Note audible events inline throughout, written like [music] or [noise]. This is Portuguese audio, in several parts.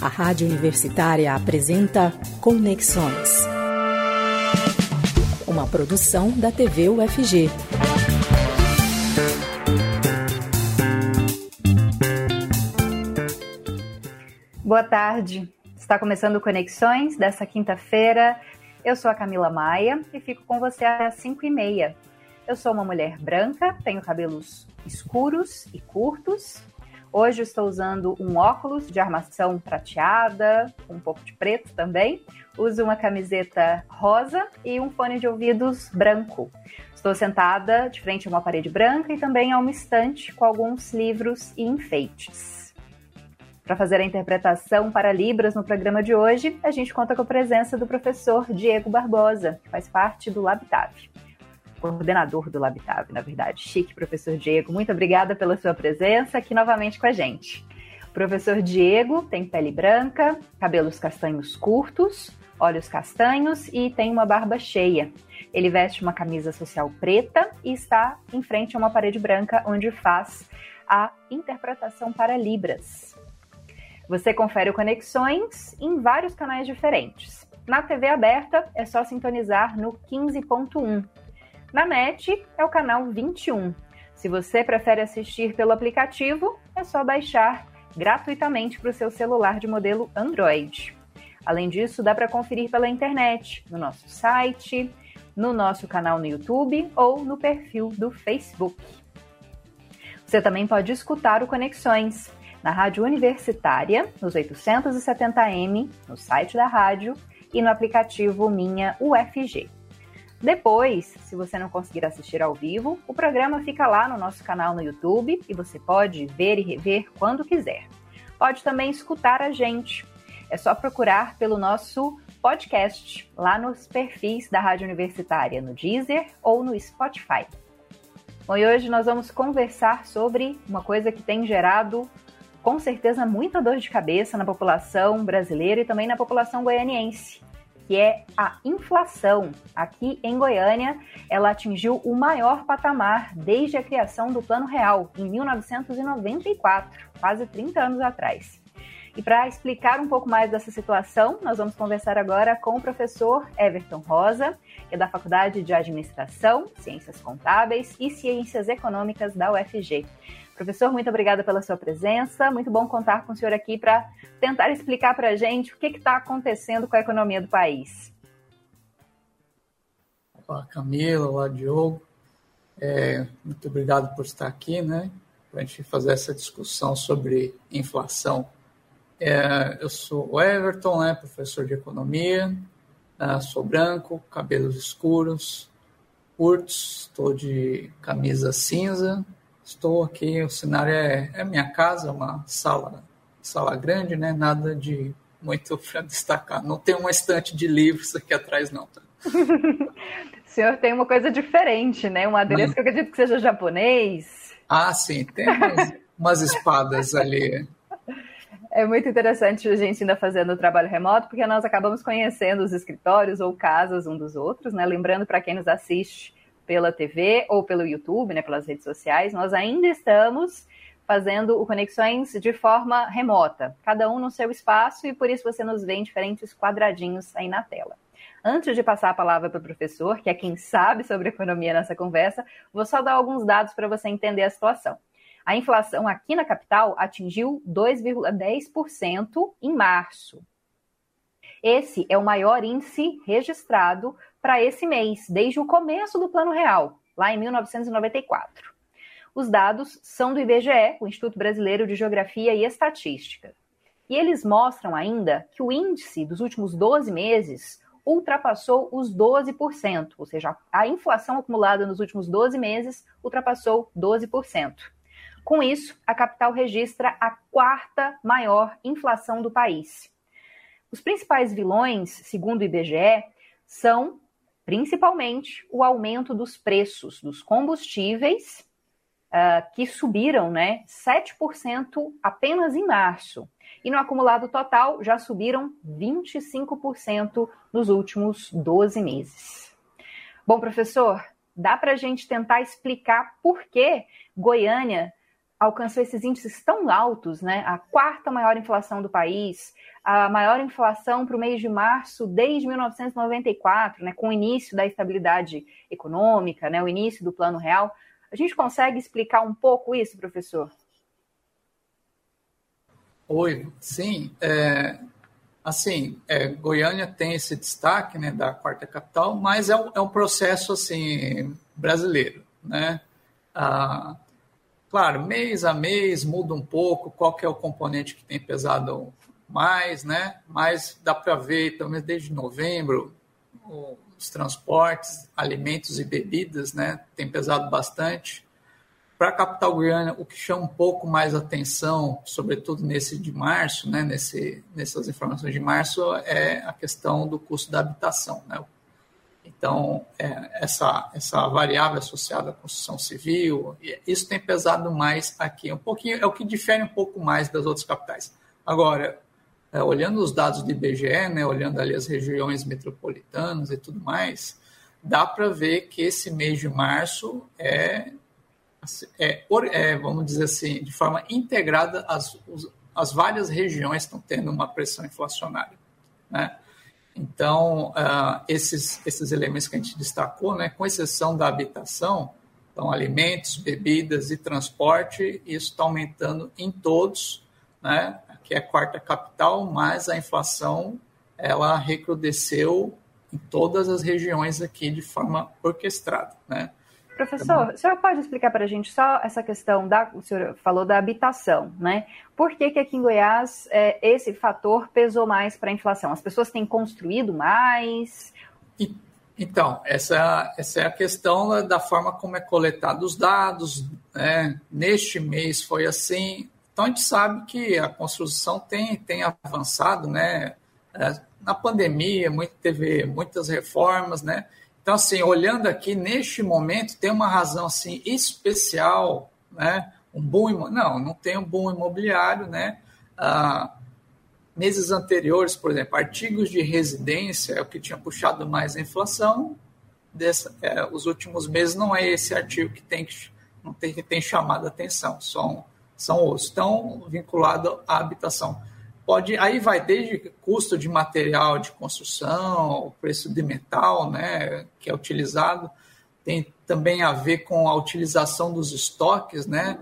A Rádio Universitária apresenta Conexões. Uma produção da TV UFG. Boa tarde. Está começando Conexões dessa quinta-feira. Eu sou a Camila Maia e fico com você às 5 e meia. Eu sou uma mulher branca, tenho cabelos escuros e curtos, Hoje estou usando um óculos de armação prateada, um pouco de preto também. Uso uma camiseta rosa e um fone de ouvidos branco. Estou sentada de frente a uma parede branca e também a uma estante com alguns livros e enfeites. Para fazer a interpretação para Libras no programa de hoje, a gente conta com a presença do professor Diego Barbosa, que faz parte do Labitave coordenador do Labitave, na verdade. Chique, professor Diego, muito obrigada pela sua presença aqui novamente com a gente. O professor Diego tem pele branca, cabelos castanhos curtos, olhos castanhos e tem uma barba cheia. Ele veste uma camisa social preta e está em frente a uma parede branca onde faz a interpretação para Libras. Você confere o Conexões em vários canais diferentes. Na TV aberta é só sintonizar no 15.1 na NET é o canal 21. Se você prefere assistir pelo aplicativo, é só baixar gratuitamente para o seu celular de modelo Android. Além disso, dá para conferir pela internet, no nosso site, no nosso canal no YouTube ou no perfil do Facebook. Você também pode escutar o Conexões na Rádio Universitária, nos 870m, no site da rádio e no aplicativo Minha UFG. Depois, se você não conseguir assistir ao vivo, o programa fica lá no nosso canal no YouTube e você pode ver e rever quando quiser. Pode também escutar a gente. É só procurar pelo nosso podcast lá nos perfis da Rádio Universitária, no Deezer ou no Spotify. Bom, e hoje nós vamos conversar sobre uma coisa que tem gerado com certeza muita dor de cabeça na população brasileira e também na população goianiense, que é a inflação. Aqui em Goiânia, ela atingiu o maior patamar desde a criação do Plano Real, em 1994, quase 30 anos atrás. E para explicar um pouco mais dessa situação, nós vamos conversar agora com o professor Everton Rosa, que é da Faculdade de Administração, Ciências Contábeis e Ciências Econômicas da UFG. Professor, muito obrigada pela sua presença. Muito bom contar com o senhor aqui para tentar explicar para a gente o que está acontecendo com a economia do país. Olá, Camila. Olá, Diogo. É, muito obrigado por estar aqui, né? Para a gente fazer essa discussão sobre inflação. É, eu sou o Everton, né, professor de economia, né, sou branco, cabelos escuros, curtos, estou de camisa cinza, Estou aqui, o cenário é, é minha casa, uma sala, sala grande, né? Nada de muito [laughs] para destacar. Não tem uma estante de livros aqui atrás, não. Tá? o [laughs] senhor tem uma coisa diferente, né? Um adereço que eu acredito que seja japonês. Ah, sim, tem umas, [laughs] umas espadas ali. É muito interessante a gente ainda fazendo o trabalho remoto, porque nós acabamos conhecendo os escritórios ou casas um dos outros, né? Lembrando para quem nos assiste pela TV ou pelo YouTube, né, pelas redes sociais, nós ainda estamos fazendo o Conexões de forma remota, cada um no seu espaço, e por isso você nos vê em diferentes quadradinhos aí na tela. Antes de passar a palavra para o professor, que é quem sabe sobre economia nessa conversa, vou só dar alguns dados para você entender a situação. A inflação aqui na capital atingiu 2,10% em março. Esse é o maior índice registrado para esse mês, desde o começo do Plano Real, lá em 1994. Os dados são do IBGE, o Instituto Brasileiro de Geografia e Estatística. E eles mostram ainda que o índice dos últimos 12 meses ultrapassou os 12%, ou seja, a inflação acumulada nos últimos 12 meses ultrapassou 12%. Com isso, a capital registra a quarta maior inflação do país. Os principais vilões, segundo o IBGE, são principalmente o aumento dos preços dos combustíveis, uh, que subiram né, 7% apenas em março. E no acumulado total já subiram 25% nos últimos 12 meses. Bom, professor, dá para a gente tentar explicar por que Goiânia alcançou esses índices tão altos, né? A quarta maior inflação do país, a maior inflação para o mês de março desde 1994, né? Com o início da estabilidade econômica, né? O início do Plano Real. A gente consegue explicar um pouco isso, professor? Oi, sim. É, assim, é, Goiânia tem esse destaque, né, da quarta capital, mas é um, é um processo assim brasileiro, né? Ah, Claro, mês a mês muda um pouco qual que é o componente que tem pesado mais, né? Mas dá para ver, pelo menos desde novembro, os transportes, alimentos e bebidas, né? Tem pesado bastante. Para a capital Guiana, o que chama um pouco mais atenção, sobretudo nesse de março, né? Nesse, nessas informações de março, é a questão do custo da habitação, né? Então, é, essa, essa variável associada à construção civil, isso tem pesado mais aqui. Um pouquinho, é o que difere um pouco mais das outras capitais. Agora, é, olhando os dados do IBGE, né, olhando ali as regiões metropolitanas e tudo mais, dá para ver que esse mês de março é, é, é, vamos dizer assim, de forma integrada, as, as várias regiões estão tendo uma pressão inflacionária. Né? Então, uh, esses, esses elementos que a gente destacou, né, com exceção da habitação, então alimentos, bebidas e transporte, isso está aumentando em todos, né, aqui é a quarta capital, mas a inflação ela recrudesceu em todas as regiões aqui de forma orquestrada, né? Professor, o senhor pode explicar para a gente só essa questão da. O senhor falou da habitação, né? Por que, que aqui em Goiás é, esse fator pesou mais para a inflação? As pessoas têm construído mais? E, então, essa, essa é a questão da forma como é coletado os dados. Né? Neste mês foi assim. Então, a gente sabe que a construção tem, tem avançado, né? É, na pandemia, muito, teve muitas reformas, né? Então, assim, olhando aqui, neste momento, tem uma razão assim especial, né? Um boom, não, não tem um boom imobiliário, né? Ah, meses anteriores, por exemplo, artigos de residência é o que tinha puxado mais a inflação. Dessa, é, os últimos meses não é esse artigo que tem, não tem, que tem chamado a atenção, são, são outros. Estão vinculados à habitação pode aí vai desde custo de material de construção, o preço de metal, né, que é utilizado, tem também a ver com a utilização dos estoques, né,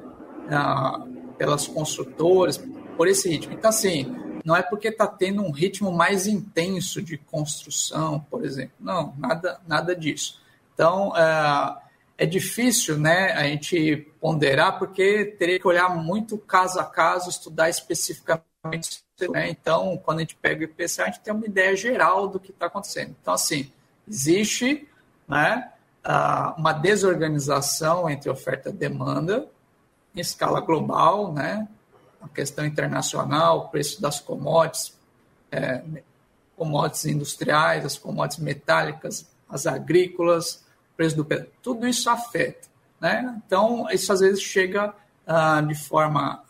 pelas construtoras, por esse ritmo. Então assim, não é porque está tendo um ritmo mais intenso de construção, por exemplo, não, nada, nada disso. Então é, é difícil, né, a gente ponderar porque teria que olhar muito caso a caso, estudar especificamente né? Então, quando a gente pega o IPCA, a gente tem uma ideia geral do que está acontecendo. Então, assim, existe né, uma desorganização entre oferta e demanda em escala global, né? a questão internacional, o preço das commodities, é, commodities industriais, as commodities metálicas, as agrícolas, preço do petróleo, tudo isso afeta. Né? Então, isso às vezes chega ah, de forma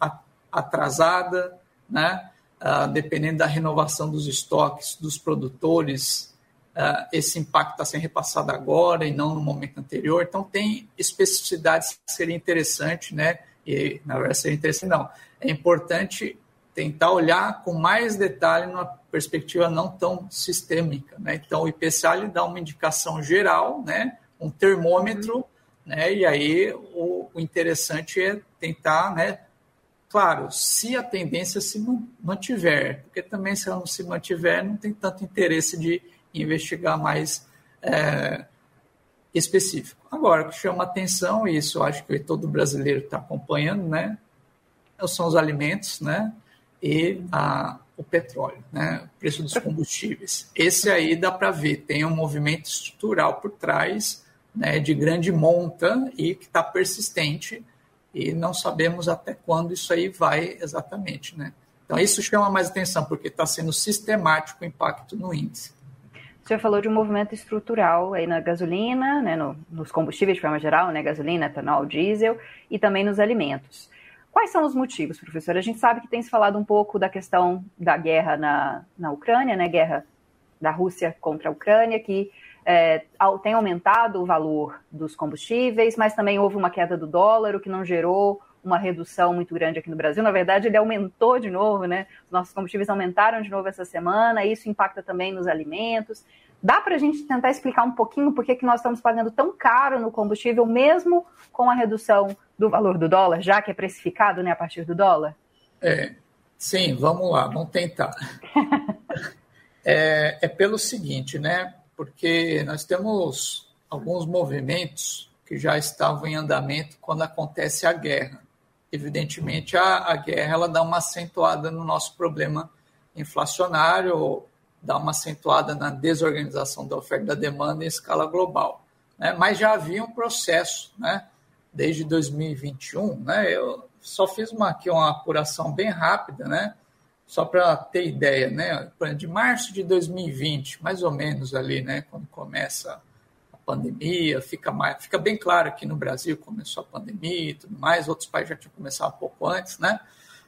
atrasada, né? Ah, dependendo da renovação dos estoques dos produtores, uh, esse impacto está sendo repassado agora e não no momento anterior. Então, tem especificidades que seriam interessantes, né? E, na verdade, seria interessante, não. É importante tentar olhar com mais detalhe numa perspectiva não tão sistêmica, né? Então, o IPCA ele dá uma indicação geral, né? Um termômetro, né? E aí, o, o interessante é tentar, né? Claro, se a tendência se mantiver, porque também se ela não se mantiver, não tem tanto interesse de investigar mais é, específico. Agora, o que chama atenção, e isso eu acho que todo brasileiro está acompanhando, né, são os alimentos né, e a, o petróleo, né, o preço dos combustíveis. Esse aí dá para ver, tem um movimento estrutural por trás, né, de grande monta e que está persistente, e não sabemos até quando isso aí vai exatamente, né? Então isso chama mais atenção porque está sendo sistemático o impacto no índice. O senhor falou de um movimento estrutural aí na gasolina, né, no, nos combustíveis de forma geral, né, gasolina, etanol, diesel e também nos alimentos. Quais são os motivos, professor? A gente sabe que tem se falado um pouco da questão da guerra na, na Ucrânia, né, guerra da Rússia contra a Ucrânia, que é, tem aumentado o valor dos combustíveis, mas também houve uma queda do dólar, o que não gerou uma redução muito grande aqui no Brasil. Na verdade, ele aumentou de novo, né? Os nossos combustíveis aumentaram de novo essa semana, isso impacta também nos alimentos. Dá para a gente tentar explicar um pouquinho por que, que nós estamos pagando tão caro no combustível, mesmo com a redução do valor do dólar, já que é precificado né, a partir do dólar? É, sim, vamos lá, vamos tentar. [laughs] é, é pelo seguinte, né? Porque nós temos alguns movimentos que já estavam em andamento quando acontece a guerra. Evidentemente, a, a guerra ela dá uma acentuada no nosso problema inflacionário, dá uma acentuada na desorganização da oferta e da demanda em escala global. Né? Mas já havia um processo, né? desde 2021. Né? Eu só fiz uma, aqui uma apuração bem rápida, né? Só para ter ideia. Né? De março de 2020, mais ou menos ali, né? quando começa a pandemia, fica, mais, fica bem claro que no Brasil começou a pandemia e tudo mais, outros países já tinham começado um pouco antes, né?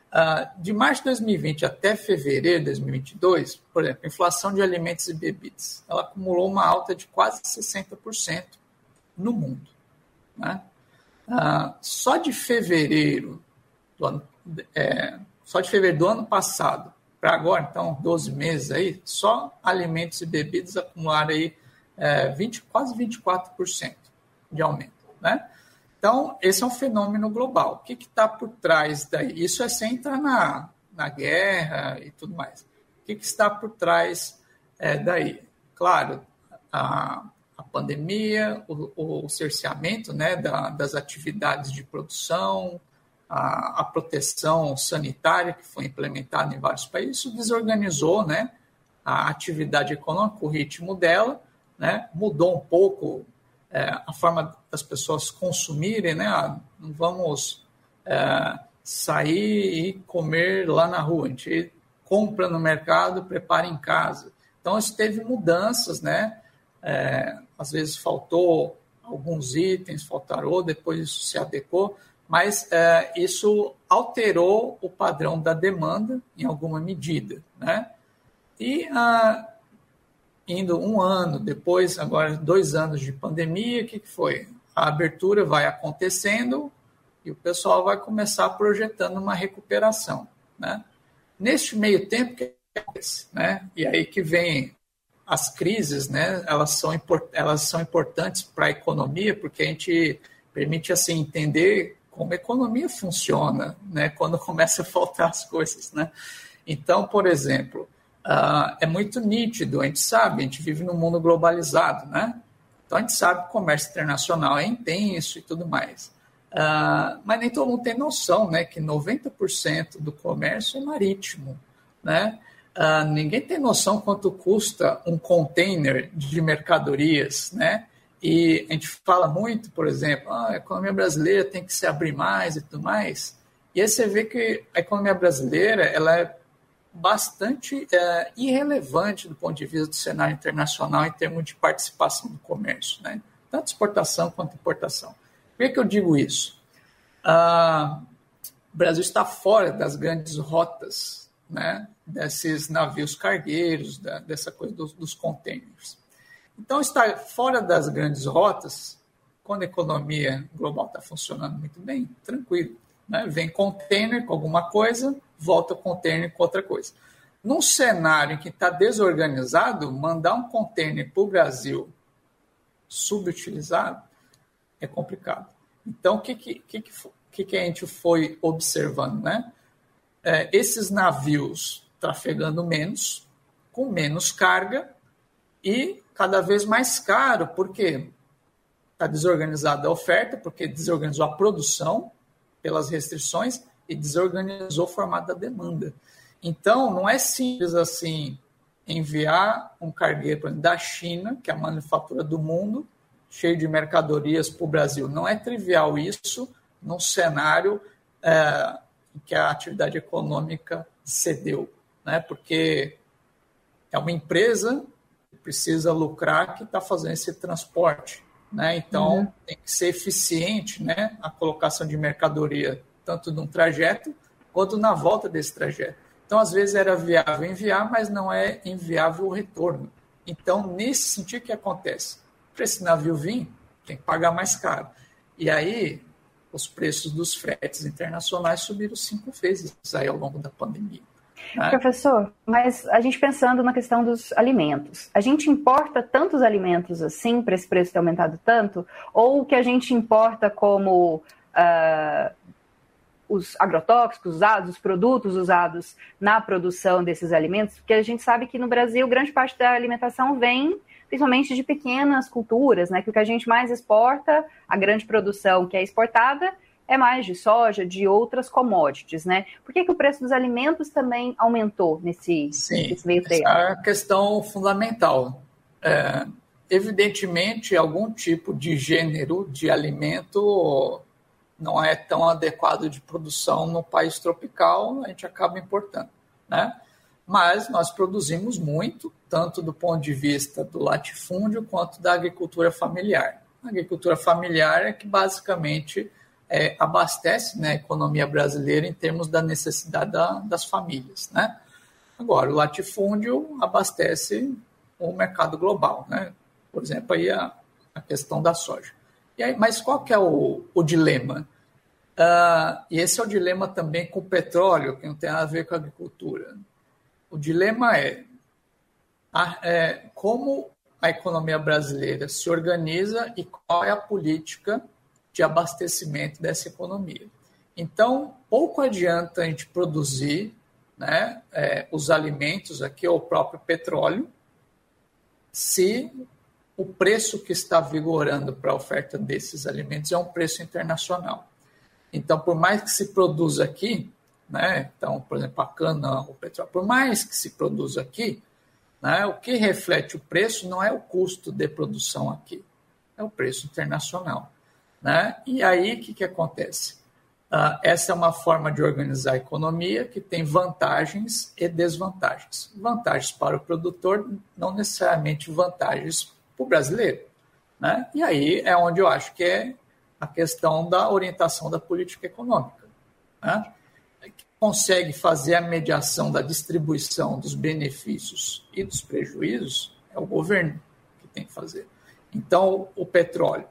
Uh, de março de 2020 até fevereiro de 2022, por exemplo, a inflação de alimentos e bebidas, ela acumulou uma alta de quase 60% no mundo. Né? Uh, só de fevereiro do ano, é, só de fevereiro do ano passado para agora, então 12 meses aí, só alimentos e bebidas acumularam aí é, 20, quase 24% de aumento. Né? Então, esse é um fenômeno global. O que está por trás daí? Isso é sem entrar na, na guerra e tudo mais. O que, que está por trás é, daí? Claro, a, a pandemia, o, o cerceamento né, da, das atividades de produção, a, a, proteção sanitária que foi implementada em vários países, isso desorganizou né, a atividade econômica, o ritmo dela, né, mudou um pouco é, a forma das pessoas consumirem, né? Ah, não vamos é, sair e comer lá na rua, a gente compra no mercado, prepara em casa. Então, isso teve mudanças, né? É, às vezes faltou alguns itens, faltaram, depois isso se adequou, mas é, isso alterou o padrão da demanda em alguma medida, né? E ah, indo um ano depois, agora dois anos de pandemia, o que, que foi? A abertura vai acontecendo e o pessoal vai começar projetando uma recuperação. Né? Neste meio tempo, que acontece? Né? E aí que vem as crises, né? elas, são elas são importantes para a economia, porque a gente permite assim entender como a economia funciona né? quando começa a faltar as coisas. Né? Então, por exemplo, uh, é muito nítido, a gente sabe, a gente vive num mundo globalizado, né? Então a gente sabe que o comércio internacional é intenso e tudo mais. Uh, mas nem todo mundo tem noção, né, que 90% do comércio é marítimo, né? Uh, ninguém tem noção quanto custa um container de mercadorias, né? E a gente fala muito, por exemplo, ah, a economia brasileira tem que se abrir mais e tudo mais. E aí você vê que a economia brasileira ela é bastante é, irrelevante do ponto de vista do cenário internacional em termos de participação no comércio, né? tanto exportação quanto importação. Por que, que eu digo isso? Ah, o Brasil está fora das grandes rotas né, desses navios cargueiros, da, dessa coisa dos, dos containers. Então, estar fora das grandes rotas, quando a economia global está funcionando muito bem, tranquilo. Né? Vem container com alguma coisa, volta container com outra coisa. Num cenário em que está desorganizado, mandar um container para o Brasil subutilizado é complicado. Então, o que, que, que, que, a gente foi observando? Né? É, esses navios trafegando menos, com menos carga e cada vez mais caro, porque está desorganizada a oferta, porque desorganizou a produção pelas restrições e desorganizou o formato da demanda. Então, não é simples assim enviar um cargueiro da China, que é a manufatura do mundo, cheio de mercadorias para o Brasil. Não é trivial isso num cenário é, em que a atividade econômica cedeu, né? porque é uma empresa precisa lucrar que está fazendo esse transporte. Né? Então, uhum. tem que ser eficiente né? a colocação de mercadoria tanto num trajeto quanto na volta desse trajeto. Então, às vezes era viável enviar, mas não é inviável o retorno. Então, nesse sentido, o que acontece? Para esse navio vir, tem que pagar mais caro. E aí, os preços dos fretes internacionais subiram cinco vezes aí ao longo da pandemia. Né? Professor, mas a gente pensando na questão dos alimentos, a gente importa tantos alimentos assim para esse preço ter aumentado tanto? Ou o que a gente importa como uh, os agrotóxicos usados, os produtos usados na produção desses alimentos? Porque a gente sabe que no Brasil grande parte da alimentação vem principalmente de pequenas culturas, né? Que o que a gente mais exporta, a grande produção que é exportada, é mais de soja, de outras commodities, né? Por que, que o preço dos alimentos também aumentou nesse, Sim, nesse meio tempo? Essa é a questão fundamental. É, evidentemente, algum tipo de gênero de alimento não é tão adequado de produção no país tropical, a gente acaba importando, né? Mas nós produzimos muito, tanto do ponto de vista do latifúndio quanto da agricultura familiar. A agricultura familiar é que basicamente é, abastece né, a economia brasileira em termos da necessidade da, das famílias. Né? Agora, o latifúndio abastece o mercado global, né? por exemplo, aí a, a questão da soja. E aí, mas qual que é o, o dilema? Uh, e esse é o dilema também com o petróleo, que não tem nada a ver com a agricultura. O dilema é, a, é como a economia brasileira se organiza e qual é a política de abastecimento dessa economia. Então, pouco adianta a gente produzir né, é, os alimentos aqui, ou o próprio petróleo, se o preço que está vigorando para a oferta desses alimentos é um preço internacional. Então, por mais que se produza aqui, né, então, por exemplo, a cana, o petróleo, por mais que se produza aqui, né, o que reflete o preço não é o custo de produção aqui, é o preço internacional. Né? E aí, o que, que acontece? Uh, essa é uma forma de organizar a economia que tem vantagens e desvantagens. Vantagens para o produtor, não necessariamente vantagens para o brasileiro. Né? E aí é onde eu acho que é a questão da orientação da política econômica. Né? Que consegue fazer a mediação da distribuição dos benefícios e dos prejuízos é o governo que tem que fazer. Então, o petróleo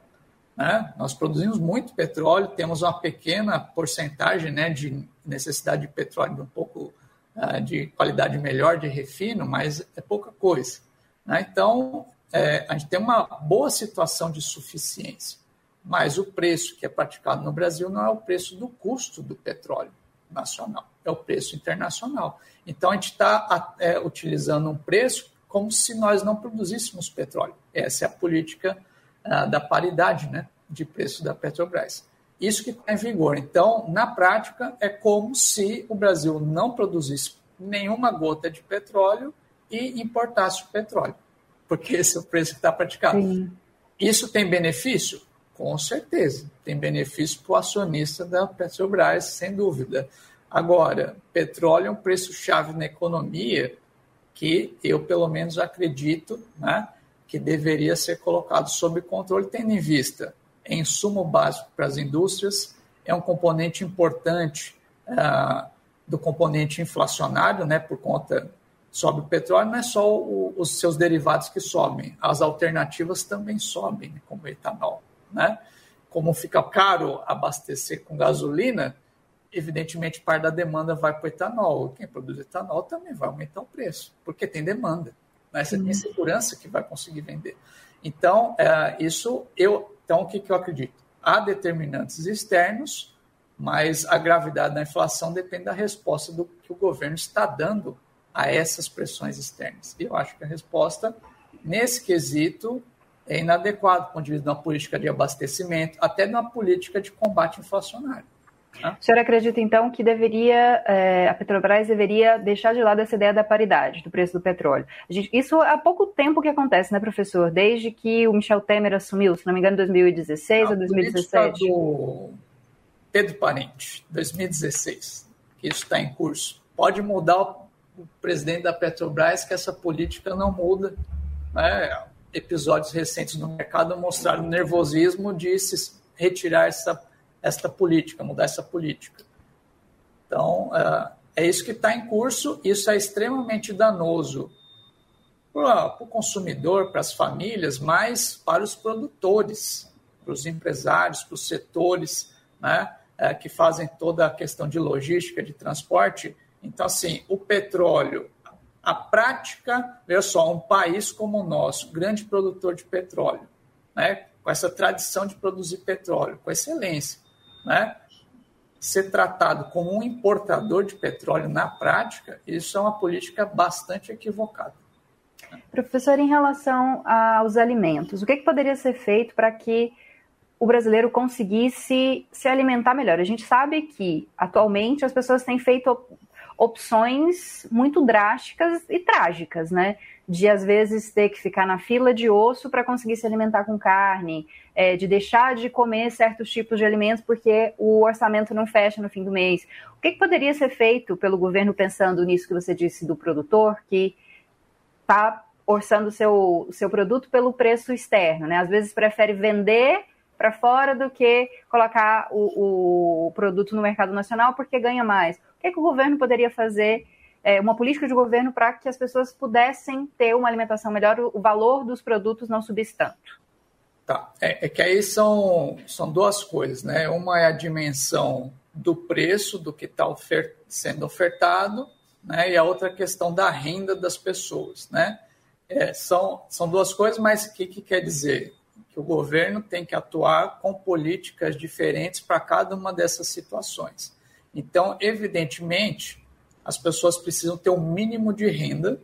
né? Nós produzimos muito petróleo, temos uma pequena porcentagem né, de necessidade de petróleo um pouco uh, de qualidade melhor de refino, mas é pouca coisa. Né? Então, é, a gente tem uma boa situação de suficiência, mas o preço que é praticado no Brasil não é o preço do custo do petróleo nacional, é o preço internacional. Então, a gente está é, utilizando um preço como se nós não produzíssemos petróleo. Essa é a política da paridade né, de preço da Petrobras. Isso que está em vigor. Então, na prática, é como se o Brasil não produzisse nenhuma gota de petróleo e importasse o petróleo, porque esse é o preço que está praticado. Sim. Isso tem benefício? Com certeza. Tem benefício para o acionista da Petrobras, sem dúvida. Agora, petróleo é um preço-chave na economia que eu, pelo menos, acredito né, que deveria ser colocado sob controle, tendo em vista em insumo básico para as indústrias, é um componente importante uh, do componente inflacionário, né, por conta sobe o petróleo, não é só o, os seus derivados que sobem, as alternativas também sobem, como o etanol. Né? Como fica caro abastecer com gasolina, evidentemente parte da demanda vai para o etanol. Quem produz etanol também vai aumentar o preço, porque tem demanda. Né? Você tem segurança que vai conseguir vender. Então, é, isso eu. Então, o que, que eu acredito? Há determinantes externos, mas a gravidade da inflação depende da resposta do que o governo está dando a essas pressões externas. E eu acho que a resposta, nesse quesito, é inadequada do ponto de vista de uma política de abastecimento, até de uma política de combate inflacionário. O senhor acredita, então, que deveria, é, a Petrobras deveria deixar de lado essa ideia da paridade do preço do petróleo? Gente, isso há pouco tempo que acontece, né, professor? Desde que o Michel Temer assumiu, se não me engano, em 2016 ou 2017? do Pedro Parente, 2016, que isso está em curso. Pode mudar o presidente da Petrobras, que essa política não muda. Né? Episódios recentes no mercado mostraram o nervosismo de se retirar essa esta política, mudar essa política. Então, é, é isso que está em curso, isso é extremamente danoso para o consumidor, para as famílias, mas para os produtores, para os empresários, para os setores. né, é, que fazem toda a questão de logística, de transporte. Então, assim, o petróleo, a prática, veja só, um país como o nosso, grande produtor de petróleo, né, com essa tradição de produzir petróleo, com excelência, né, ser tratado como um importador de petróleo na prática, isso é uma política bastante equivocada. Professor, em relação aos alimentos, o que, que poderia ser feito para que o brasileiro conseguisse se alimentar melhor? A gente sabe que, atualmente, as pessoas têm feito opções muito drásticas e trágicas, né? De às vezes ter que ficar na fila de osso para conseguir se alimentar com carne, é, de deixar de comer certos tipos de alimentos porque o orçamento não fecha no fim do mês. O que, que poderia ser feito pelo governo pensando nisso que você disse do produtor, que está orçando seu, seu produto pelo preço externo, né? Às vezes prefere vender para fora do que colocar o, o, produto no mercado nacional porque ganha mais. O que, que o governo poderia fazer, é, uma política de governo para que as pessoas pudessem ter uma alimentação melhor, o, valor dos produtos não subisse tanto? Tá, é, é, que aí são, são duas coisas, né? Uma é a dimensão do preço do que está ofer sendo ofertado, né? E a outra questão da renda das pessoas, né? É, são, são duas coisas, mas o que, que quer dizer? Que o governo tem que atuar com políticas diferentes para cada uma dessas situações. Então, evidentemente, as pessoas precisam ter um mínimo de renda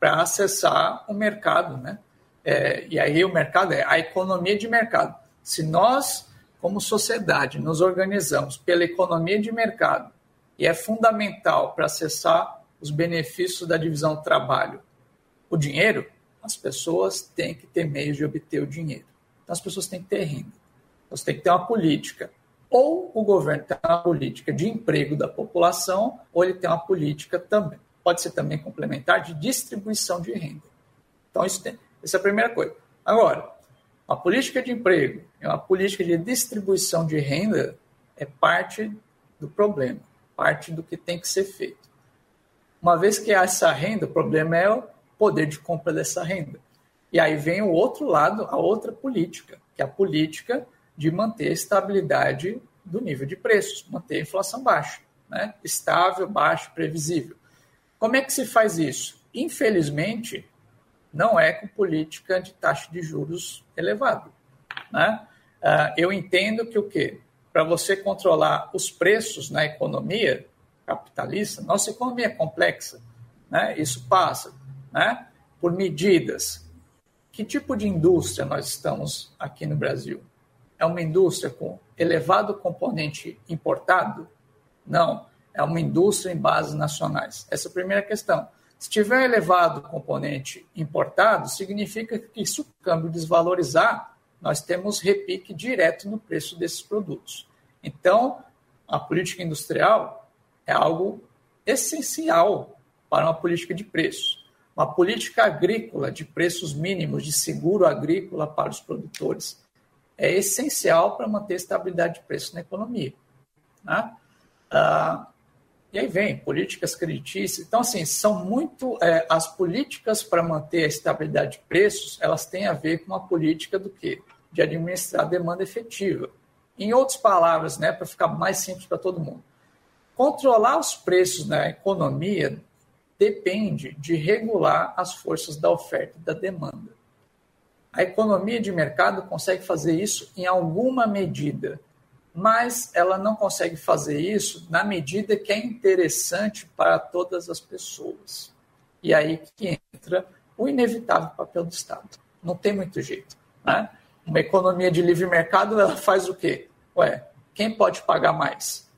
para acessar o mercado, né? É, e aí o mercado é a economia de mercado. Se nós, como sociedade, nos organizamos pela economia de mercado, e é fundamental para acessar os benefícios da divisão do trabalho, o dinheiro, as pessoas têm que ter meios de obter o dinheiro. Então as pessoas têm que ter renda. Você tem que ter uma política. Ou o governo tem uma política de emprego da população, ou ele tem uma política também. Pode ser também complementar de distribuição de renda. Então, isso tem, essa é a primeira coisa. Agora, a política de emprego e uma política de distribuição de renda é parte do problema, parte do que tem que ser feito. Uma vez que há essa renda, o problema é poder de compra dessa renda. E aí vem o outro lado, a outra política, que é a política de manter a estabilidade do nível de preços, manter a inflação baixa, né? estável, baixo, previsível. Como é que se faz isso? Infelizmente, não é com política de taxa de juros elevada. Né? Uh, eu entendo que o quê? Para você controlar os preços na economia capitalista, nossa economia é complexa, né? isso passa né, por medidas. Que tipo de indústria nós estamos aqui no Brasil? É uma indústria com elevado componente importado? Não, é uma indústria em bases nacionais. Essa é a primeira questão. Se tiver elevado componente importado, significa que se o câmbio desvalorizar, nós temos repique direto no preço desses produtos. Então, a política industrial é algo essencial para uma política de preço uma política agrícola de preços mínimos de seguro agrícola para os produtores é essencial para manter a estabilidade de preço na economia. Né? Ah, e aí vem políticas creditícias. Então, assim, são muito. É, as políticas para manter a estabilidade de preços, elas têm a ver com a política do quê? De administrar a demanda efetiva. Em outras palavras, né, para ficar mais simples para todo mundo, controlar os preços na economia depende de regular as forças da oferta e da demanda. A economia de mercado consegue fazer isso em alguma medida, mas ela não consegue fazer isso na medida que é interessante para todas as pessoas. E aí que entra o inevitável papel do Estado. Não tem muito jeito. Né? Uma economia de livre mercado ela faz o quê? Ué, quem pode pagar mais?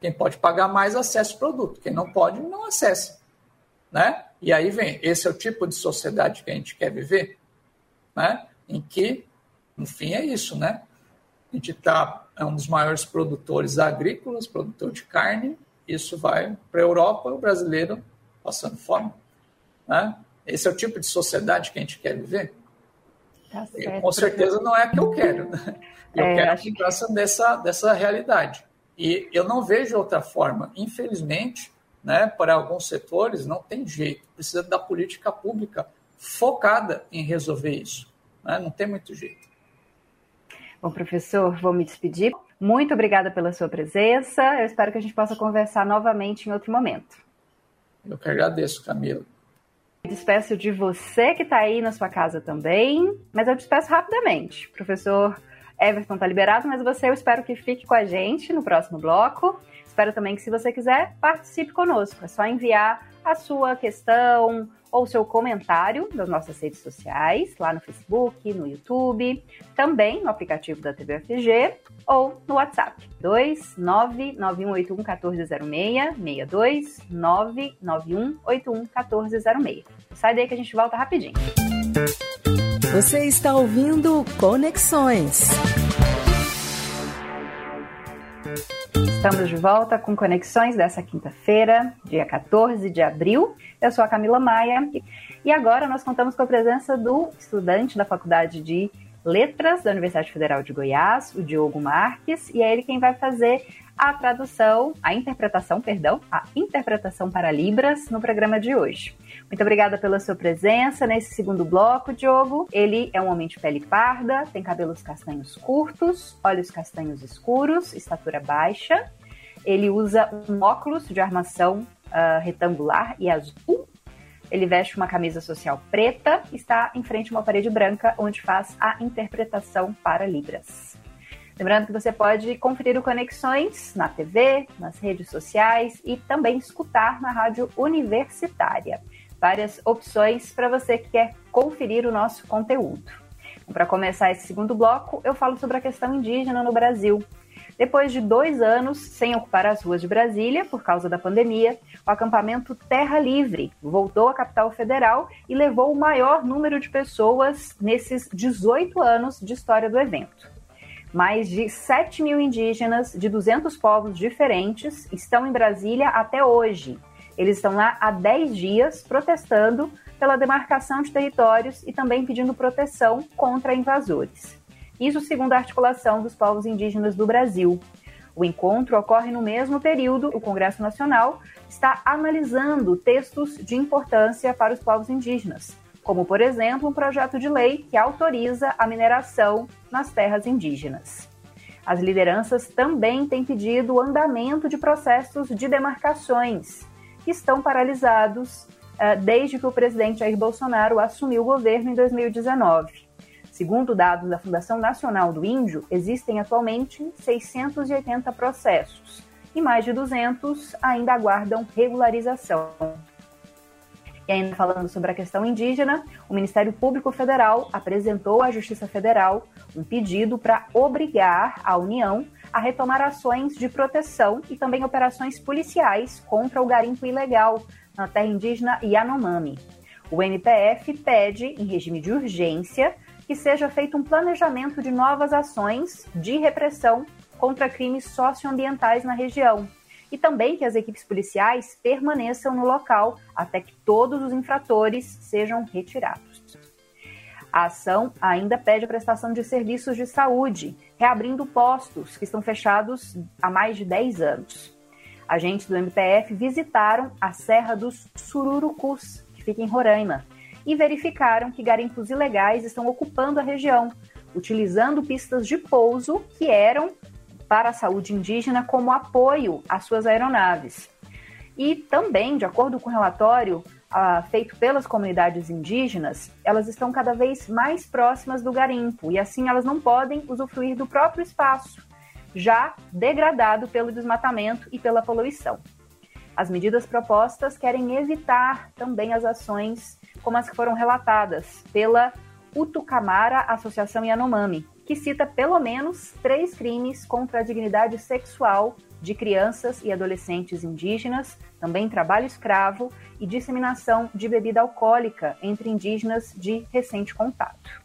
Quem pode pagar mais acessa o produto. Quem não pode, não acessa né? E aí vem, esse é o tipo de sociedade que a gente quer viver, né? Em que, no fim, é isso, né? A gente está é um dos maiores produtores agrícolas, produtor de carne, isso vai para a Europa, o brasileiro passando fome, né? Esse é o tipo de sociedade que a gente quer viver? Tá certo, com certeza não é a que eu quero, né? Eu é, quero a mudança dessa, dessa realidade. E eu não vejo outra forma. Infelizmente, né, para alguns setores, não tem jeito. Precisa da política pública focada em resolver isso. Né? Não tem muito jeito. Bom, professor, vou me despedir. Muito obrigada pela sua presença. Eu espero que a gente possa conversar novamente em outro momento. Eu que agradeço, Camila. Despeço de você que está aí na sua casa também, mas eu despeço rapidamente. O professor Everton está liberado, mas você eu espero que fique com a gente no próximo bloco. Espero também que, se você quiser, participe conosco. É só enviar a sua questão, ou seu comentário nas nossas redes sociais, lá no Facebook, no YouTube, também no aplicativo da TVFG ou no WhatsApp 29981811406, 62991811406. Sai daí que a gente volta rapidinho. Você está ouvindo Conexões. Estamos de volta com Conexões dessa quinta-feira, dia 14 de abril. Eu sou a Camila Maia e agora nós contamos com a presença do estudante da Faculdade de Letras da Universidade Federal de Goiás, o Diogo Marques, e é ele quem vai fazer a tradução, a interpretação, perdão, a interpretação para Libras no programa de hoje. Muito obrigada pela sua presença nesse segundo bloco, Diogo. Ele é um homem de pele parda, tem cabelos castanhos curtos, olhos castanhos escuros, estatura baixa. Ele usa um óculos de armação uh, retangular e azul. Ele veste uma camisa social preta, está em frente a uma parede branca onde faz a interpretação para Libras. Lembrando que você pode conferir o Conexões na TV, nas redes sociais e também escutar na rádio universitária. Várias opções para você que quer conferir o nosso conteúdo. Para começar esse segundo bloco, eu falo sobre a questão indígena no Brasil. Depois de dois anos sem ocupar as ruas de Brasília por causa da pandemia, o acampamento Terra Livre voltou à capital federal e levou o maior número de pessoas nesses 18 anos de história do evento. Mais de 7 mil indígenas de 200 povos diferentes estão em Brasília até hoje. Eles estão lá há 10 dias protestando pela demarcação de territórios e também pedindo proteção contra invasores. Isso segundo a articulação dos povos indígenas do Brasil. O encontro ocorre no mesmo período o Congresso Nacional está analisando textos de importância para os povos indígenas, como, por exemplo, um projeto de lei que autoriza a mineração nas terras indígenas. As lideranças também têm pedido o andamento de processos de demarcações, que estão paralisados uh, desde que o presidente Jair Bolsonaro assumiu o governo em 2019. Segundo dados da Fundação Nacional do Índio, existem atualmente 680 processos e mais de 200 ainda aguardam regularização. E ainda falando sobre a questão indígena, o Ministério Público Federal apresentou à Justiça Federal um pedido para obrigar a União a retomar ações de proteção e também operações policiais contra o garimpo ilegal na terra indígena Yanomami. O MPF pede, em regime de urgência, que seja feito um planejamento de novas ações de repressão contra crimes socioambientais na região, e também que as equipes policiais permaneçam no local até que todos os infratores sejam retirados. A ação ainda pede a prestação de serviços de saúde, reabrindo postos que estão fechados há mais de 10 anos. Agentes do MPF visitaram a Serra dos Sururucus, que fica em Roraima, e verificaram que garimpos ilegais estão ocupando a região, utilizando pistas de pouso que eram para a saúde indígena como apoio às suas aeronaves. E também, de acordo com o relatório ah, feito pelas comunidades indígenas, elas estão cada vez mais próximas do garimpo e assim elas não podem usufruir do próprio espaço, já degradado pelo desmatamento e pela poluição. As medidas propostas querem evitar também as ações como as que foram relatadas pela Utucamara Associação Yanomami, que cita pelo menos três crimes contra a dignidade sexual de crianças e adolescentes indígenas, também trabalho escravo e disseminação de bebida alcoólica entre indígenas de recente contato.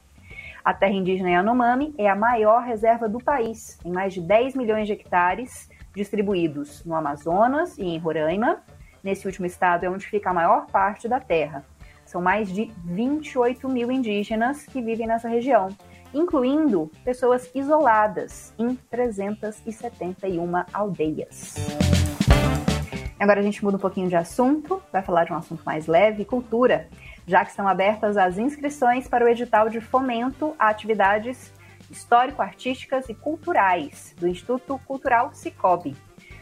A terra indígena Yanomami é a maior reserva do país, em mais de 10 milhões de hectares, distribuídos no Amazonas e em Roraima. Nesse último estado é onde fica a maior parte da terra. São mais de 28 mil indígenas que vivem nessa região, incluindo pessoas isoladas em 371 aldeias. Agora a gente muda um pouquinho de assunto, vai falar de um assunto mais leve, cultura, já que estão abertas as inscrições para o edital de fomento a atividades histórico-artísticas e culturais do Instituto Cultural Cicobi.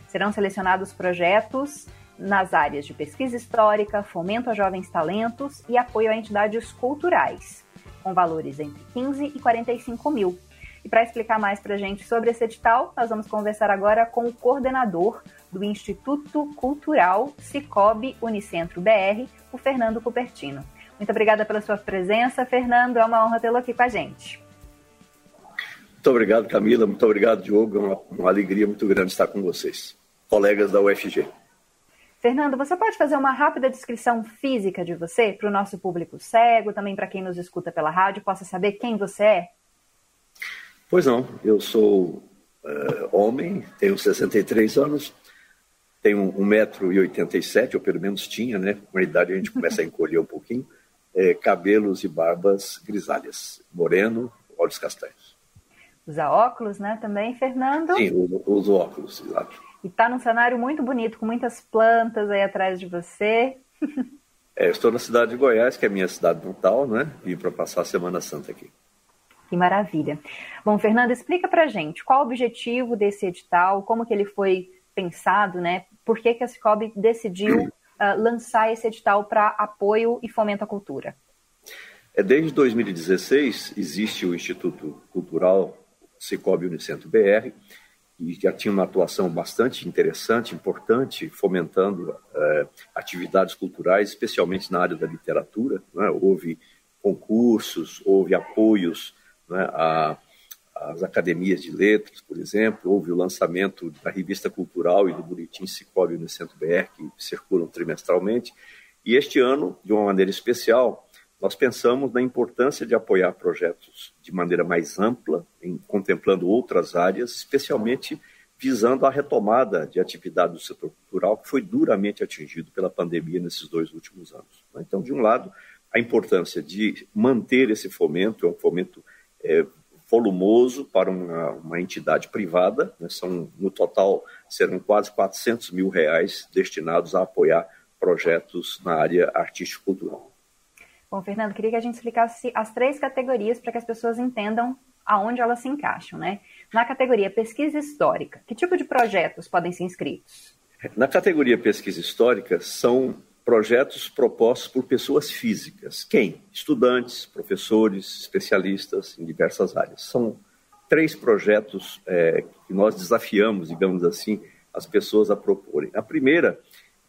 Serão selecionados projetos nas áreas de pesquisa histórica, fomento a jovens talentos e apoio a entidades culturais, com valores entre 15 e 45 mil. E para explicar mais para a gente sobre esse edital, nós vamos conversar agora com o coordenador do Instituto Cultural Cicobi Unicentro BR, o Fernando Cupertino. Muito obrigada pela sua presença, Fernando. É uma honra tê-lo aqui com a gente. Muito obrigado, Camila. Muito obrigado, Diogo. É uma, uma alegria muito grande estar com vocês, colegas da UFG. Fernando, você pode fazer uma rápida descrição física de você para o nosso público cego, também para quem nos escuta pela rádio, possa saber quem você é? Pois não, eu sou uh, homem, tenho 63 anos, tenho 1,87m, ou pelo menos tinha, né? Com a idade a gente começa a encolher um pouquinho. É, cabelos e barbas grisalhas, moreno, olhos castanhos. Usa óculos, né, também, Fernando? Sim, uso, uso óculos, exato. E está num cenário muito bonito, com muitas plantas aí atrás de você. é, eu estou na cidade de Goiás, que é a minha cidade natal, né? Vim para passar a Semana Santa aqui. Que maravilha. Bom, Fernando, explica para gente qual o objetivo desse edital, como que ele foi pensado, né? Por que, que a Cicobi decidiu uh, lançar esse edital para apoio e fomento à cultura? É, desde 2016 existe o Instituto Cultural Cicobi Unicentro BR, e já tinha uma atuação bastante interessante, importante, fomentando é, atividades culturais, especialmente na área da literatura. Né? Houve concursos, houve apoios né, academias de letras, por exemplo, houve o lançamento da revista cultural e do boletim Cicobi no Centro BR, que circulam trimestralmente. E este ano, de uma maneira especial, nós pensamos na importância de apoiar projetos de maneira mais ampla, em, contemplando outras áreas, especialmente visando a retomada de atividade do setor cultural, que foi duramente atingido pela pandemia nesses dois últimos anos. Né? Então, de um lado, a importância de manter esse fomento, é um fomento é, volumoso para uma, uma entidade privada, né? são, no total serão quase 400 mil reais destinados a apoiar projetos na área artístico-cultural. Bom, Fernando, queria que a gente explicasse as três categorias para que as pessoas entendam aonde elas se encaixam, né? Na categoria pesquisa histórica, que tipo de projetos podem ser inscritos? Na categoria pesquisa histórica, são projetos propostos por pessoas físicas. Quem? Estudantes, professores, especialistas em diversas áreas. São três projetos é, que nós desafiamos, digamos assim, as pessoas a proporem. A primeira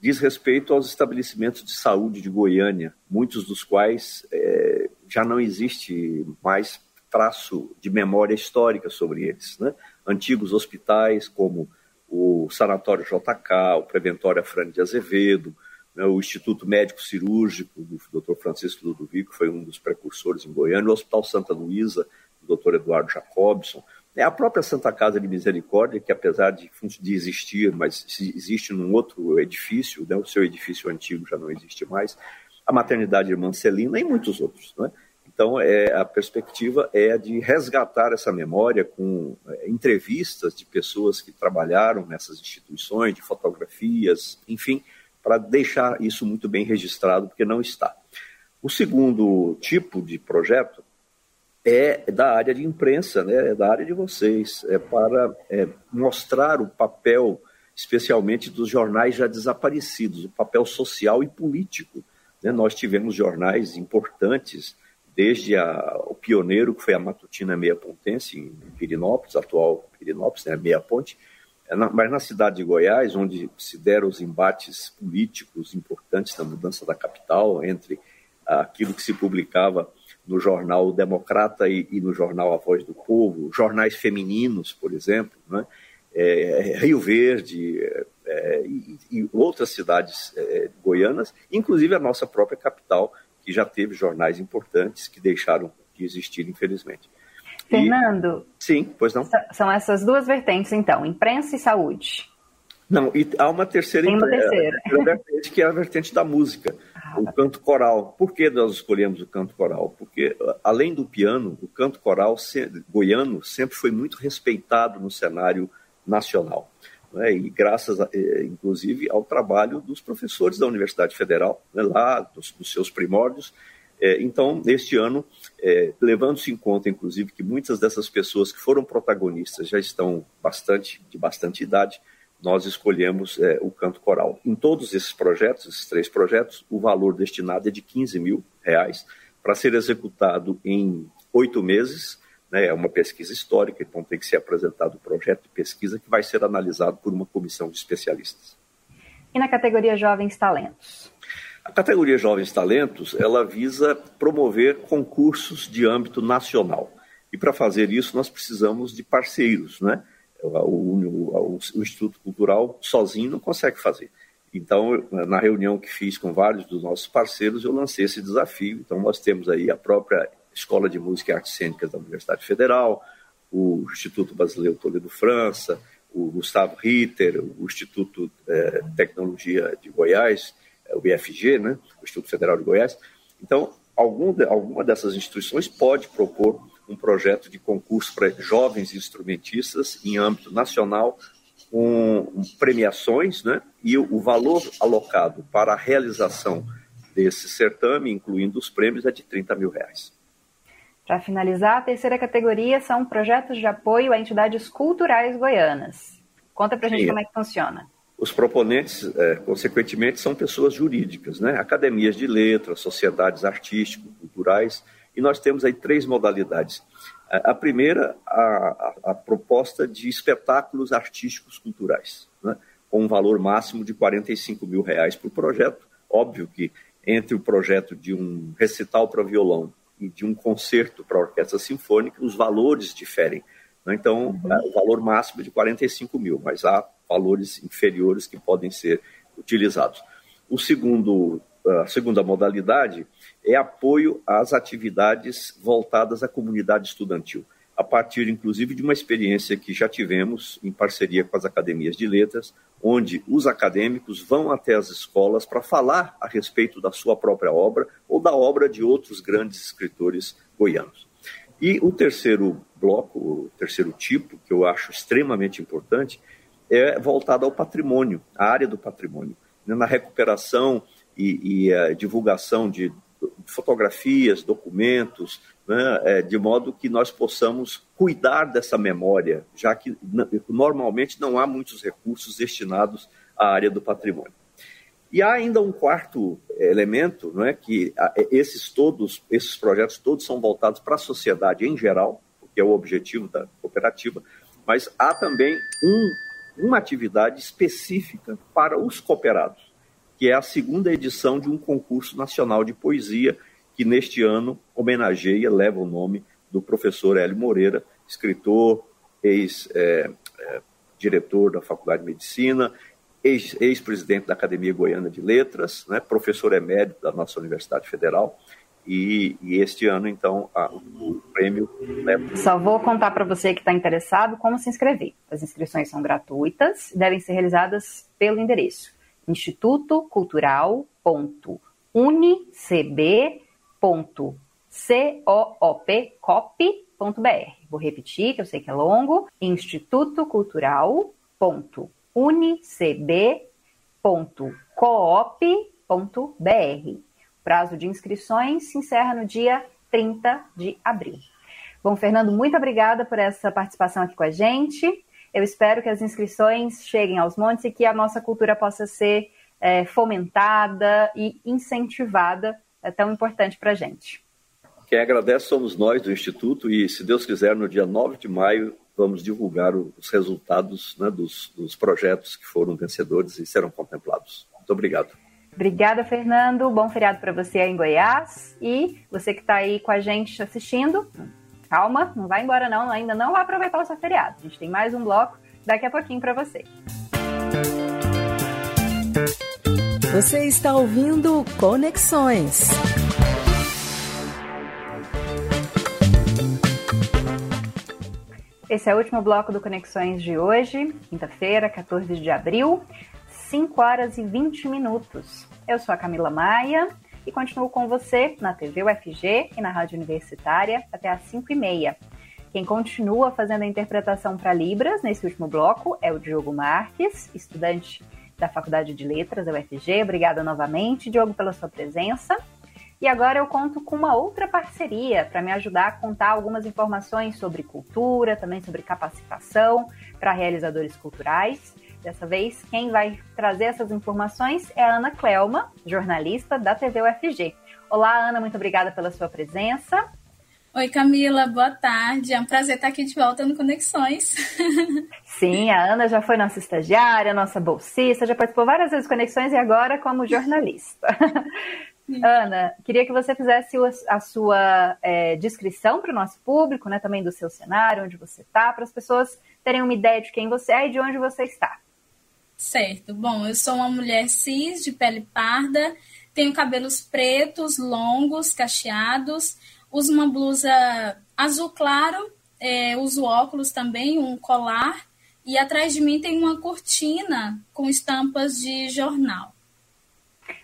diz respeito aos estabelecimentos de saúde de Goiânia, muitos dos quais é, já não existe mais traço de memória histórica sobre eles. Né? Antigos hospitais, como o Sanatório JK, o Preventório Afrânio de Azevedo, né, o Instituto Médico Cirúrgico do Dr. Francisco Ludovico, que foi um dos precursores em Goiânia, o Hospital Santa Luísa, do Dr. Eduardo Jacobson, a própria Santa Casa de Misericórdia, que apesar de, de existir, mas existe num outro edifício, né, o seu edifício antigo já não existe mais, a Maternidade Irmã Celina e muitos outros. Né? Então, é, a perspectiva é de resgatar essa memória com é, entrevistas de pessoas que trabalharam nessas instituições, de fotografias, enfim, para deixar isso muito bem registrado, porque não está. O segundo tipo de projeto é da área de imprensa, né? é da área de vocês, é para é, mostrar o papel, especialmente dos jornais já desaparecidos, o papel social e político. Né? Nós tivemos jornais importantes, desde a, o pioneiro, que foi a Matutina Meia Pontense, em Pirinópolis, atual Pirinópolis, né? Meia Ponte, é mas na cidade de Goiás, onde se deram os embates políticos importantes na mudança da capital, entre aquilo que se publicava no jornal Democrata e, e, no jornal A Voz do Povo, jornais femininos, por exemplo, né? é, Rio Verde é, e, e, outras cidades é, goianas, inclusive a nossa própria capital, que já teve jornais importantes que deixaram de existir, infelizmente. Fernando? E, sim, pois não? São essas duas vertentes, então, imprensa e saúde. Não, e há uma terceira, Tem uma terceira. vertente, que é a vertente da música o canto coral. Por que nós escolhemos o canto coral? Porque, além do piano, o canto coral goiano sempre foi muito respeitado no cenário nacional. Né? E graças, a, eh, inclusive, ao trabalho dos professores da Universidade Federal, né? lá, dos, dos, seus primórdios, É, então, este ano, é, levando-se em conta, inclusive, que muitas dessas pessoas que foram protagonistas já estão bastante de bastante idade, nós escolhemos é, o canto coral. Em todos esses projetos, esses três projetos, o valor destinado é de 15 mil reais para ser executado em oito meses. Né, é uma pesquisa histórica, então tem que ser apresentado o projeto de pesquisa que vai ser analisado por uma comissão de especialistas. E na categoria Jovens Talentos? A categoria Jovens Talentos, ela visa promover concursos de âmbito nacional. E para fazer isso, nós precisamos de parceiros, né? O, o, o, Instituto Cultural sozinho não consegue fazer. Então, na reunião que fiz com vários dos nossos parceiros, eu lancei esse desafio. Então, nós temos aí a própria Escola de Música e Artes Cênicas da Universidade Federal, o Instituto Brasileiro Toledo França, o Gustavo Ritter, o Instituto de Tecnologia de Goiás, o IFG, né, o Instituto Federal de Goiás. Então, algum alguma dessas instituições pode propor um projeto de concurso para jovens instrumentistas em âmbito nacional, com premiações, né, e o, valor alocado para a realização desse certame, incluindo os prêmios, é de 30 mil reais. Para finalizar, a terceira categoria são projetos de apoio a entidades culturais goianas. Conta para a gente Sim. como é que funciona. Os proponentes, é, consequentemente, são pessoas jurídicas, né? academias de letras, sociedades artístico-culturais, e nós temos aí três modalidades. A primeira, a, a, a proposta de espetáculos artísticos culturais, né? com um valor máximo de 45 mil reais por projeto. Óbvio que entre o projeto de um recital para violão e de um concerto para orquestra sinfônica, os valores diferem. Né? Então, uhum. o valor máximo é de 45 mil, mas há valores inferiores que podem ser utilizados. O segundo, a segunda modalidade é apoio às atividades voltadas à comunidade estudantil, a partir, inclusive, de uma experiência que já tivemos em parceria com as academias de letras, onde os acadêmicos vão até as escolas para falar a respeito da sua própria obra ou da obra de outros grandes escritores goianos. E o terceiro bloco, o terceiro tipo, que eu acho extremamente importante, é voltado ao patrimônio, à área do patrimônio, né, na recuperação e, e a divulgação de fotografias, documentos, né, é, de modo que nós possamos cuidar dessa memória, já que normalmente não há muitos recursos destinados à área do patrimônio. E há ainda um quarto elemento, não é que esses todos, esses projetos todos são voltados para a sociedade em geral, que é o objetivo da cooperativa, mas há também um uma atividade específica para os cooperados, que é a segunda edição de um concurso nacional de poesia, que neste ano homenageia, leva o nome do professor Hélio Moreira, escritor, ex-diretor é, é, da Faculdade de Medicina, ex-presidente da Academia Goiana de Letras, né, professor emérito da nossa Universidade Federal, e, e, este ano, então, a, o prêmio. Né? Só vou contar para você que está interessado como se inscrever. As inscrições são gratuitas e devem ser realizadas pelo endereço institutocultural.unicb.coop.br. Vou repetir, que eu sei que é longo: institutocultural.unicb.coop.br prazo de inscrições se encerra no dia 30 de abril. Bom, Fernando, muito obrigada por essa participação aqui com a gente. Eu espero que as inscrições cheguem aos montes e que a nossa cultura possa ser é, fomentada e incentivada, é tão importante para a gente. Quem agradece somos nós do Instituto e, se Deus quiser, no dia 9 de maio vamos divulgar os resultados né, dos, dos projetos que foram vencedores e serão contemplados. Muito obrigado. Obrigada, Fernando. Bom feriado para você aí em Goiás. E você que está aí com a gente assistindo, calma, não vai embora não, ainda não vai aproveitar o seu feriado. A gente tem mais um bloco daqui a pouquinho para você. Você está ouvindo Conexões. Esse é o último bloco do Conexões de hoje, quinta-feira, 14 de abril. 5 horas e 20 minutos. Eu sou a Camila Maia e continuo com você na TV UFG e na Rádio Universitária até às 5 e meia. Quem continua fazendo a interpretação para Libras nesse último bloco é o Diogo Marques, estudante da Faculdade de Letras da UFG. Obrigada novamente, Diogo, pela sua presença. E agora eu conto com uma outra parceria para me ajudar a contar algumas informações sobre cultura, também sobre capacitação para realizadores culturais. Dessa vez, quem vai trazer essas informações é a Ana Clelma, jornalista da TV UFG. Olá, Ana, muito obrigada pela sua presença. Oi, Camila, boa tarde. É um prazer estar aqui de volta no Conexões. [laughs] Sim, a Ana já foi nossa estagiária, nossa bolsista, já participou várias vezes de Conexões e agora como jornalista. [laughs] Ana, queria que você fizesse a sua é, descrição para o nosso público, né, também do seu cenário, onde você está, para as pessoas terem uma ideia de quem você é e de onde você está. Certo. Bom, eu sou uma mulher cis, de pele parda, tenho cabelos pretos, longos, cacheados, uso uma blusa azul claro, é, uso óculos também, um colar, e atrás de mim tem uma cortina com estampas de jornal.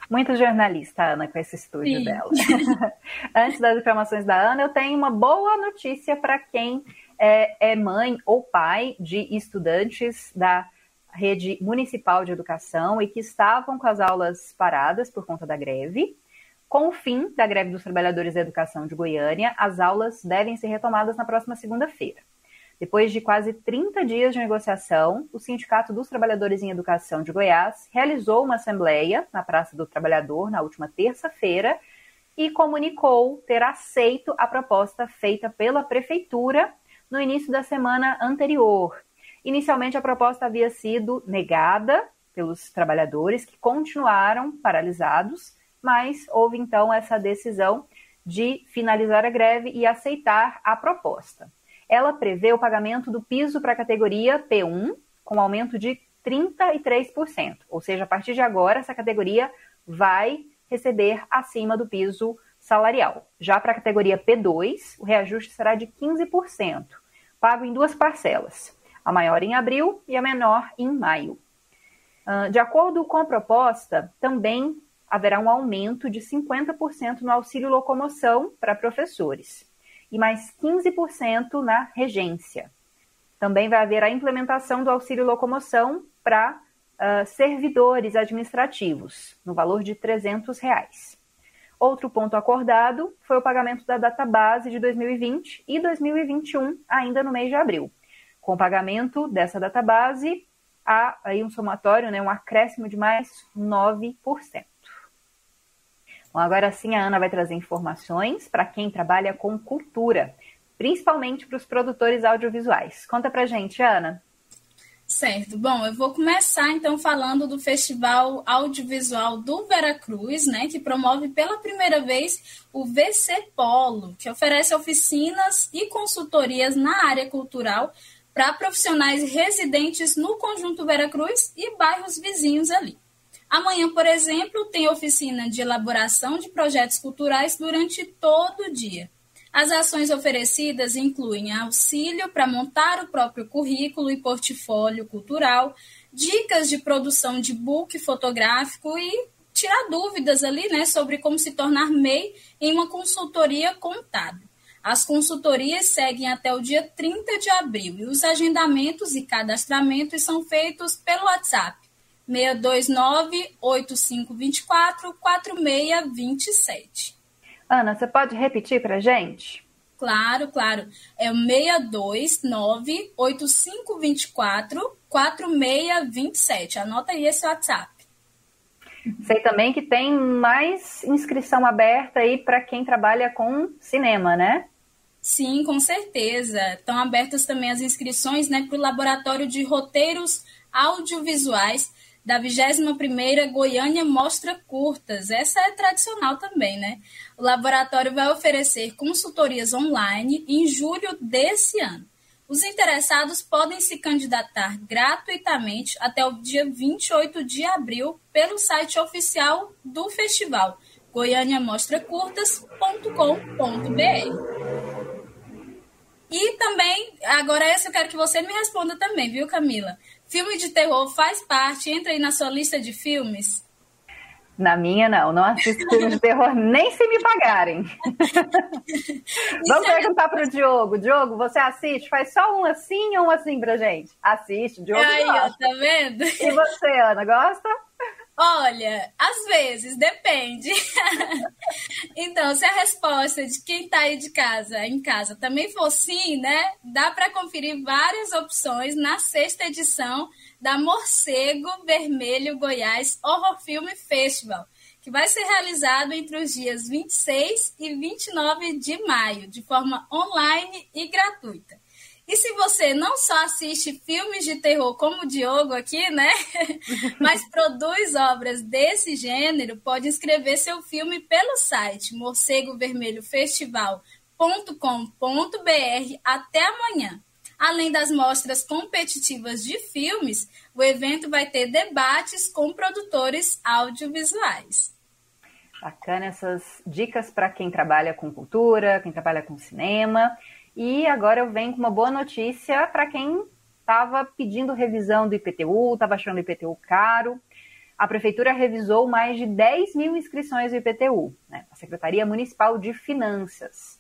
Muito jornalista, Ana, com esse estúdio Sim. dela. [laughs] Antes das informações da Ana, eu tenho uma boa notícia para quem é, é mãe ou pai de estudantes da rede municipal de educação e que estavam com as aulas paradas por conta da greve. Com o fim da greve dos trabalhadores da educação de Goiânia, as aulas devem ser retomadas na próxima segunda-feira. Depois de quase 30 dias de negociação, o Sindicato dos Trabalhadores em Educação de Goiás realizou uma assembleia na Praça do Trabalhador na última terça-feira e comunicou ter aceito a proposta feita pela Prefeitura no início da semana anterior. Inicialmente, a proposta havia sido negada pelos trabalhadores que continuaram paralisados mas houve então essa decisão de finalizar a greve e aceitar a proposta. Ela prevê o pagamento do piso para a categoria P1 com aumento de 33%, ou seja, a partir de agora essa categoria vai receber acima do piso salarial. Já para a categoria P2, o reajuste será de 15%, pago em duas parcelas, a maior em abril e a menor em maio. Ah, de acordo com a proposta, também haverá um aumento de 50% no auxílio locomoção para professores e mais 15% na regência. Também vai haver a implementação do auxílio locomoção para uh, servidores administrativos, no valor de 300 reais. Outro ponto acordado foi o pagamento da database de 2020 e 2021, ainda no mês de abril. Com o pagamento dessa database, há aí um somatório, né, um acréscimo de mais 9%. Bom, agora sim a Ana vai trazer informações para quem trabalha com cultura, principalmente para os produtores audiovisuais. Conta para gente, Ana. Certo. Bom, eu vou começar então falando do Festival Audiovisual do Veracruz, né, que promove pela primeira vez o VC Polo, que oferece oficinas e consultorias na área cultural para profissionais residentes no Conjunto Veracruz e bairros vizinhos ali. Amanhã, por exemplo, tem oficina de elaboração de projetos culturais durante todo o dia. As ações oferecidas incluem auxílio para montar o próprio currículo e portfólio cultural, dicas de produção de book fotográfico e tirar dúvidas ali, né, sobre como se tornar MEI em uma consultoria contábil. As consultorias seguem até o dia 30 de abril e os agendamentos e cadastramentos são feitos pelo WhatsApp 629-8524-4627. Ana, você pode repetir para gente? Claro, claro. É o 629-8524-4627. Anota aí esse WhatsApp. Sei também que tem mais inscrição aberta aí para quem trabalha com cinema, né? Sim, com certeza. Estão abertas também as inscrições né, para o Laboratório de Roteiros Audiovisuais da 21ª Goiânia Mostra Curtas. Essa é tradicional também, né? O laboratório vai oferecer consultorias online em julho desse ano. Os interessados podem se candidatar gratuitamente até o dia 28 de abril pelo site oficial do festival, goianiamostracurtas.com.br. E também, agora essa eu quero que você me responda também, viu, Camila? Filme de terror faz parte, entra aí na sua lista de filmes? Na minha, não. Não assisto filme de terror nem se me pagarem. [laughs] Vamos é... perguntar para o Diogo. Diogo, você assiste? Faz só um assim ou um assim pra gente? Assiste, Diogo Aí, gosta. ó, tá vendo? E você, Ana, gosta? Olha, às vezes, depende. então, [laughs] Então, se a resposta de quem está aí de casa, em casa, também for sim, né? Dá para conferir várias opções na sexta edição da Morcego Vermelho Goiás Horror Film Festival, que vai ser realizado entre os dias 26 e 29 de maio, de forma online e gratuita. E se você não só assiste filmes de terror como o Diogo aqui, né? [laughs] Mas produz obras desse gênero, pode inscrever seu filme pelo site morcegovermelhofestival.com.br até amanhã. Além das mostras competitivas de filmes, o evento vai ter debates com produtores audiovisuais. Bacana essas dicas para quem trabalha com cultura, quem trabalha com cinema. E agora eu venho com uma boa notícia para quem estava pedindo revisão do IPTU, estava achando o IPTU caro. A prefeitura revisou mais de 10 mil inscrições do IPTU, né? a Secretaria Municipal de Finanças.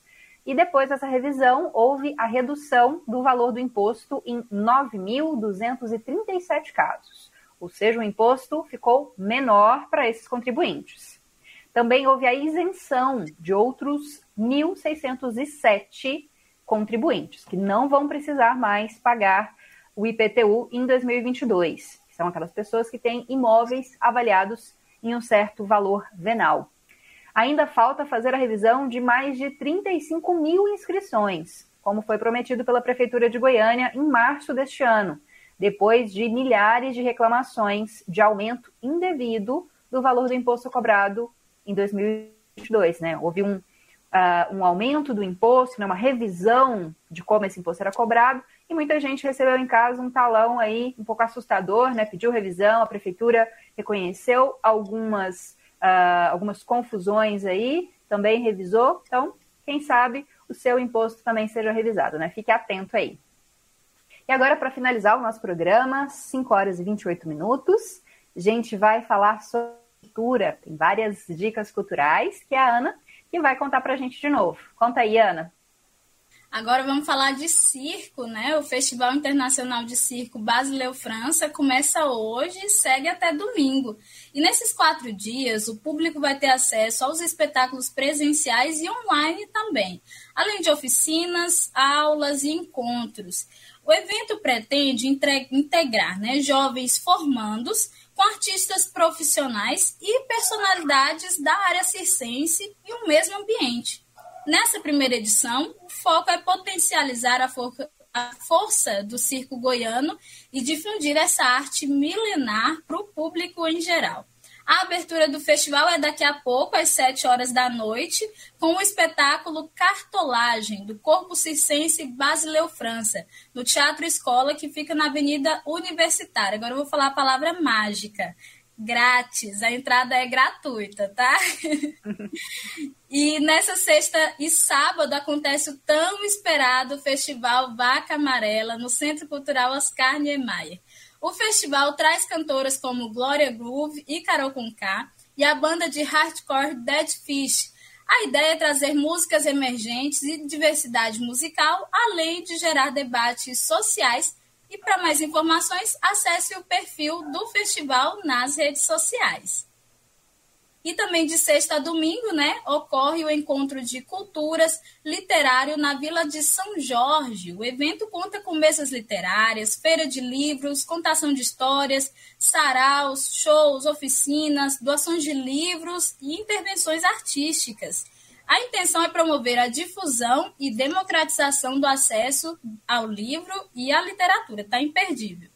E depois dessa revisão, houve a redução do valor do imposto em 9.237 casos. Ou seja, o imposto ficou menor para esses contribuintes. Também houve a isenção de outros 1.607 contribuintes, que não vão precisar mais pagar o IPTU em 2022. São aquelas pessoas que têm imóveis avaliados em um certo valor venal. Ainda falta fazer a revisão de mais de 35 mil inscrições, como foi prometido pela Prefeitura de Goiânia em março deste ano, depois de milhares de reclamações de aumento indevido do valor do imposto cobrado em 2022. Né? Houve um uh, um aumento do imposto, né, uma revisão de como esse imposto era cobrado, e muita gente recebeu em casa um talão aí um pouco assustador, né, pediu revisão, a prefeitura reconheceu algumas, uh, algumas confusões aí, também revisou, então, quem sabe o seu imposto também seja revisado, né? Fique atento aí. E agora, para finalizar o nosso programa, 5 horas e 28 minutos, a gente vai falar sobre cultura, tem várias dicas culturais que a Ana que vai contar para a gente de novo. Conta aí, Ana. Agora vamos falar de circo, né? O Festival Internacional de Circo Basileu França começa hoje e segue até domingo. E nesses quatro dias, o público vai ter acesso aos espetáculos presenciais e online também, além de oficinas, aulas e encontros. O evento pretende integrar né, jovens formandos com artistas profissionais e personalidades da área circense em um mesmo ambiente. Nessa primeira edição, o foco é potencializar a, for a força do circo goiano e difundir essa arte milenar para o público em geral. A abertura do festival é daqui a pouco, às 7 horas da noite, com o espetáculo Cartolagem, do Corpo Circense Basileu França, no Teatro Escola, que fica na Avenida Universitária. Agora eu vou falar a palavra mágica. Grátis, a entrada é gratuita, tá? [laughs] e nessa sexta e sábado acontece o tão esperado Festival Vaca Amarela no Centro Cultural Oscar Niemeyer. O festival traz cantoras como Gloria Groove e Carol Conká e a banda de hardcore Dead Fish. A ideia é trazer músicas emergentes e diversidade musical, além de gerar debates sociais. E para mais informações, acesse o perfil do festival nas redes sociais. E também de sexta a domingo, né, ocorre o encontro de culturas literário na Vila de São Jorge. O evento conta com mesas literárias, feira de livros, contação de histórias, saraus, shows, oficinas, doações de livros e intervenções artísticas. A intenção é promover a difusão e democratização do acesso ao livro e à literatura. Está imperdível.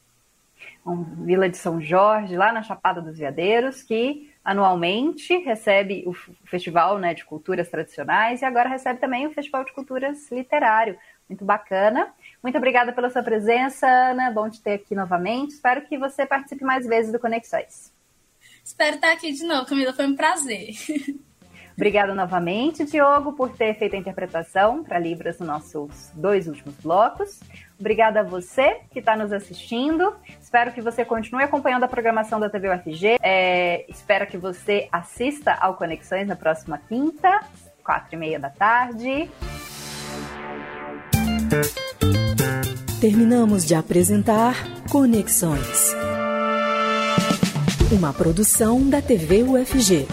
Vila de São Jorge, lá na Chapada dos Veadeiros, que anualmente recebe o Festival né, de Culturas Tradicionais e agora recebe também o Festival de Culturas Literário. Muito bacana. Muito obrigada pela sua presença, Ana. Bom te ter aqui novamente. Espero que você participe mais vezes do Conexões. Espero estar aqui de novo, Camila. Foi um prazer. [laughs] Obrigada novamente, Diogo, por ter feito a interpretação para Libras nos nossos dois últimos blocos. Obrigada a você que está nos assistindo. Espero que você continue acompanhando a programação da TV UFG. É, espero que você assista ao Conexões na próxima quinta, quatro e meia da tarde. Terminamos de apresentar Conexões. Uma produção da TV UFG.